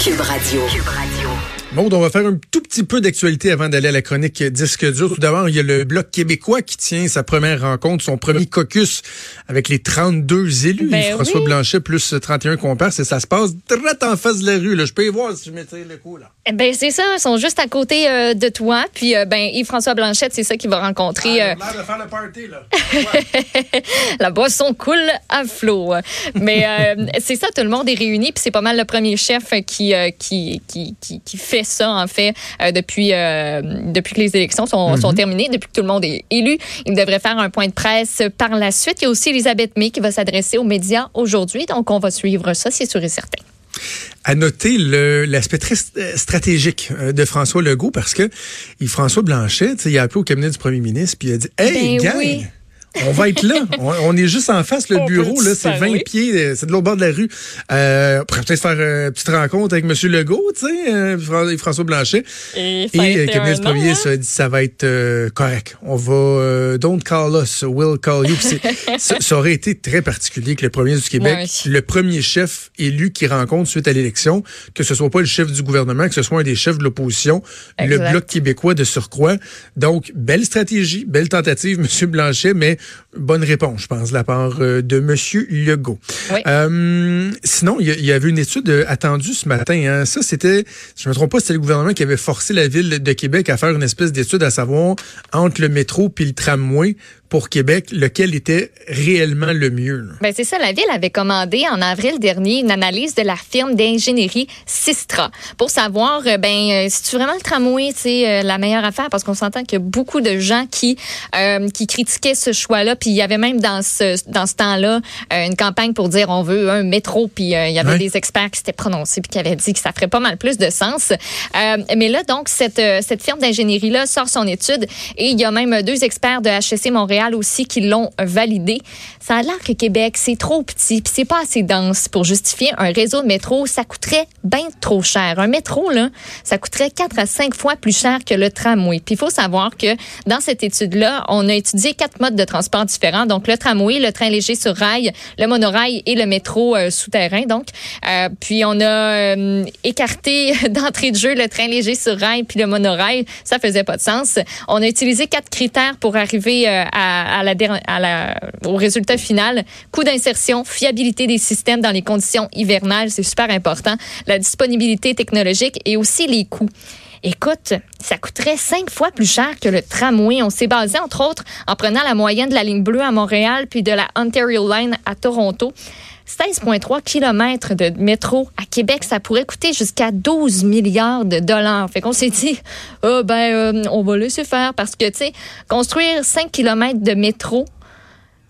Cube Radio. Maud, on va faire un tout petit peu d'actualité avant d'aller à la chronique disque dur. Tout d'abord, il y a le Bloc québécois qui tient sa première rencontre, son premier caucus avec les 32 élus. Ben François oui. Blanchet plus 31 compères. Et ça se passe direct en face de la rue. Là. Je peux y voir si je m'étire le coup. Là. Eh Ben c'est ça, ils sont juste à côté euh, de toi. Puis euh, ben Yves-François Blanchette, c'est ça qui va rencontrer euh, l'air de faire le party. Là. la boisson coule à flot. Mais euh, c'est ça, tout le monde est réuni. Puis c'est pas mal le premier chef qui euh, qui, qui, qui, qui fait ça en fait euh, depuis euh, depuis que les élections sont, sont terminées, depuis que tout le monde est élu. Il devrait faire un point de presse par la suite. Il y a aussi Elisabeth May qui va s'adresser aux médias aujourd'hui. Donc on va suivre ça, c'est sûr et certain. à noter l'aspect très st- stratégique euh, de François Legault parce que François Blanchet, il a appelé au cabinet du premier ministre puis il a dit Hey, Ben gang, oui. On va être là. on, on est juste en face, le On bureau, là, c'est faire, 20 oui. pieds, euh, c'est de l'autre bord de la rue. Euh, on pourrait peut-être faire euh, une petite rencontre avec M. Legault, tu sais, euh, François Blanchet. Et, euh, du premier ça, a dit ça va être euh, correct. On va euh, don't call us, we'll call you. Ça, ça aurait été très particulier que le premier du Québec, le premier chef élu qui rencontre suite à l'élection, que ce soit pas le chef du gouvernement, que ce soit un des chefs de l'opposition, le bloc québécois de surcroît. Donc belle stratégie, belle tentative, Monsieur Blanchet, mais bonne réponse, je pense, de la part euh, de Monsieur Legault. Oui. Euh, sinon, il y, avait une étude euh, attendue ce matin. hein. Ça, c'était, si je me trompe pas, c'était le gouvernement qui avait forcé la ville de Québec à faire une espèce d'étude à savoir entre le métro puis le tramway pour Québec, lequel était réellement le mieux. Ben c'est ça, la ville avait commandé en avril dernier une analyse de la firme d'ingénierie Sistra pour savoir euh, ben euh, si tu vraiment le tramway c'est euh, la meilleure affaire parce qu'on s'entend qu'il y a beaucoup de gens qui euh, qui critiquaient ce choix-là puis il y avait même dans ce dans ce temps-là une campagne pour dire on veut un métro puis euh, il y avait Ouais. des experts qui s'étaient prononcés puis qui avaient dit que ça ferait pas mal plus de sens. Euh, mais là donc cette cette firme d'ingénierie là sort son étude et il y a même deux experts de HEC Montréal aussi qui l'ont validé. Ça a l'air que Québec, c'est trop petit, puis c'est pas assez dense pour justifier un réseau de métro. Ça coûterait bien trop cher. Un métro, là, ça coûterait 4 à 5 fois plus cher que le tramway. Puis il faut savoir que dans cette étude-là, on a étudié quatre modes de transport différents. Donc le tramway, le train léger sur rail, le monorail et le métro euh, souterrain. Donc, euh, puis on a euh, écarté d'entrée de jeu le train léger sur rail puis le monorail. Ça faisait pas de sens. On a utilisé quatre critères pour arriver euh, au résultat final. Coût d'insertion, fiabilité des systèmes dans les conditions hivernales, c'est super important. La disponibilité technologique et aussi les coûts. Écoute, ça coûterait cinq fois plus cher que le tramway. On s'est basé, entre autres, en prenant la moyenne de la ligne bleue à Montréal puis de la Ontario Line à Toronto. 16,3 km de métro à Québec, ça pourrait coûter jusqu'à 12 milliards de dollars. Fait qu'on s'est dit, ah, ben, euh, on va laisser faire parce que, tu sais, construire 5 km de métro,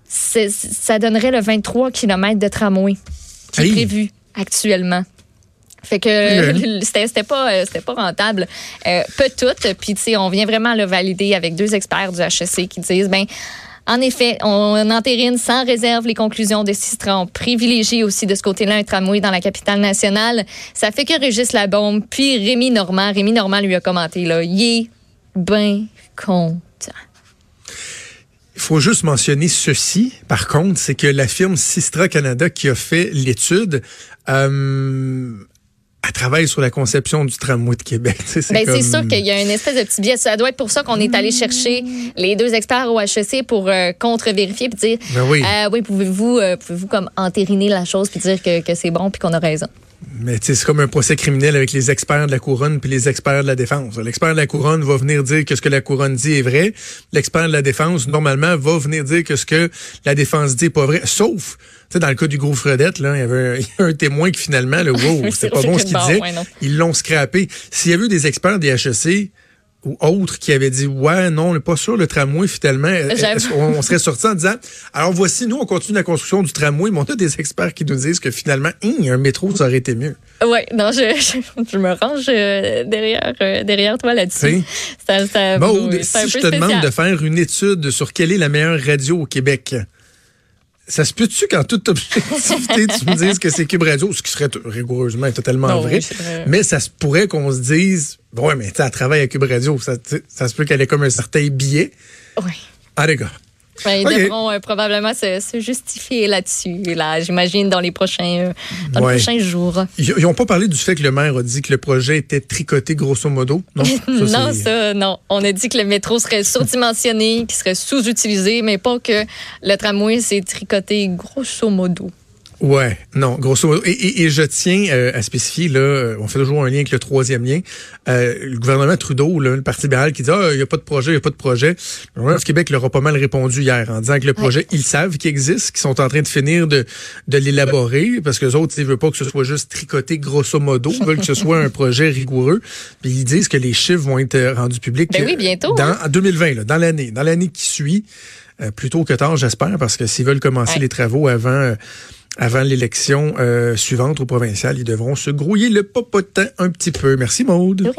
ça donnerait le 23 km de tramway qui est Hey. prévu actuellement. Fait que c'était pas euh, c'était pas rentable. Euh, peu tout. Puis tu sais, on vient vraiment le valider avec deux experts du HEC qui disent ben en effet, on entérine sans réserve les conclusions de Sistra. On privilégie aussi de ce côté-là un tramway dans la capitale nationale. Ça fait que Régis Labombe, puis Rémi Normand. Rémi Normand lui a commenté, là, il est ben content. Il faut juste mentionner ceci, par contre, c'est que la firme Sistra Canada qui a fait l'étude, euh, elle travaille sur la conception du tramway de Québec. Sais, Ben, comme- c'est sûr qu'il y a une espèce de petit biais. Ça doit être pour ça qu'on est allé chercher les deux experts au HEC pour euh, contre-vérifier puis dire Ben oui. euh, oui, pouvez-vous euh, pouvez-vous comme entériner la chose puis dire que, que c'est bon puis qu'on a raison? Mais c'est comme un procès criminel avec les experts de la couronne puis les experts de la défense. L'expert de la couronne va venir dire que ce que la couronne dit est vrai. L'expert de la défense, normalement, va venir dire que ce que la défense dit est pas vrai. Sauf, tu sais, dans le cas du gros Fredette, là, il y avait un, il y a un témoin qui finalement, là, wow, C'est c'était pas bon ce qu'il disait. ouais. Ils l'ont scrappé. S'il y avait eu des experts des HEC, ou autres qui avaient dit ouais non on n'est pas sûr le tramway finalement euh, on serait sorti en disant alors voici nous on continue la construction du tramway mais on a des experts qui nous disent que finalement Hum, un métro ça aurait été mieux Ouais, non, je, je, je me range euh, derrière euh, derrière toi là-dessus. Oui. Ça, ça, c'est un si je te demande de faire une étude sur quelle est la meilleure radio au Québec, ça se peut-tu qu'en toute objectivité, tu me dises que c'est Cube Radio, ce qui serait rigoureusement et totalement Non, vrai, oui, c'est vrai. mais ça se pourrait qu'on se dise, ouais, mais tu sais, elle travaille à Cube Radio, ça, se peut qu'elle ait comme un certain billet. Ouais. Ah, les gars. Ben, ils devront euh, probablement se, se justifier là-dessus, là, j'imagine, dans les prochains, euh, dans les prochains jours. Ils n'ont pas parlé du fait que le maire a dit que le projet était tricoté grosso modo? Non, ça, non, ça, non. On a dit que le métro serait surdimensionné, qu'il serait sous-utilisé, mais pas que le tramway s'est tricoté grosso modo. Ouais, non, grosso modo. Et, et, je tiens euh, à spécifier, là, euh, on fait toujours un lien avec le troisième lien. Euh, le gouvernement Trudeau, là, le Parti libéral, qui dit Ah, il n'y a pas de projet, il n'y a pas de projet. Le gouvernement du Québec leur a pas mal répondu hier en disant que le projet, ils savent qu'il existe, qu'ils sont en train de finir de, de l'élaborer, parce que les autres, ils veulent pas que ce soit juste tricoté grosso modo, ils veulent que ce soit un projet rigoureux. Puis ils disent que les chiffres vont être rendus publics ben oui, bientôt, dans, en 2020, là, dans l'année, dans l'année qui suit. plutôt que tard, j'espère, parce que s'ils veulent commencer les travaux avant avant l'élection euh, suivante au provincial. Ils devront se grouiller le popotin un petit peu. Merci, Maude.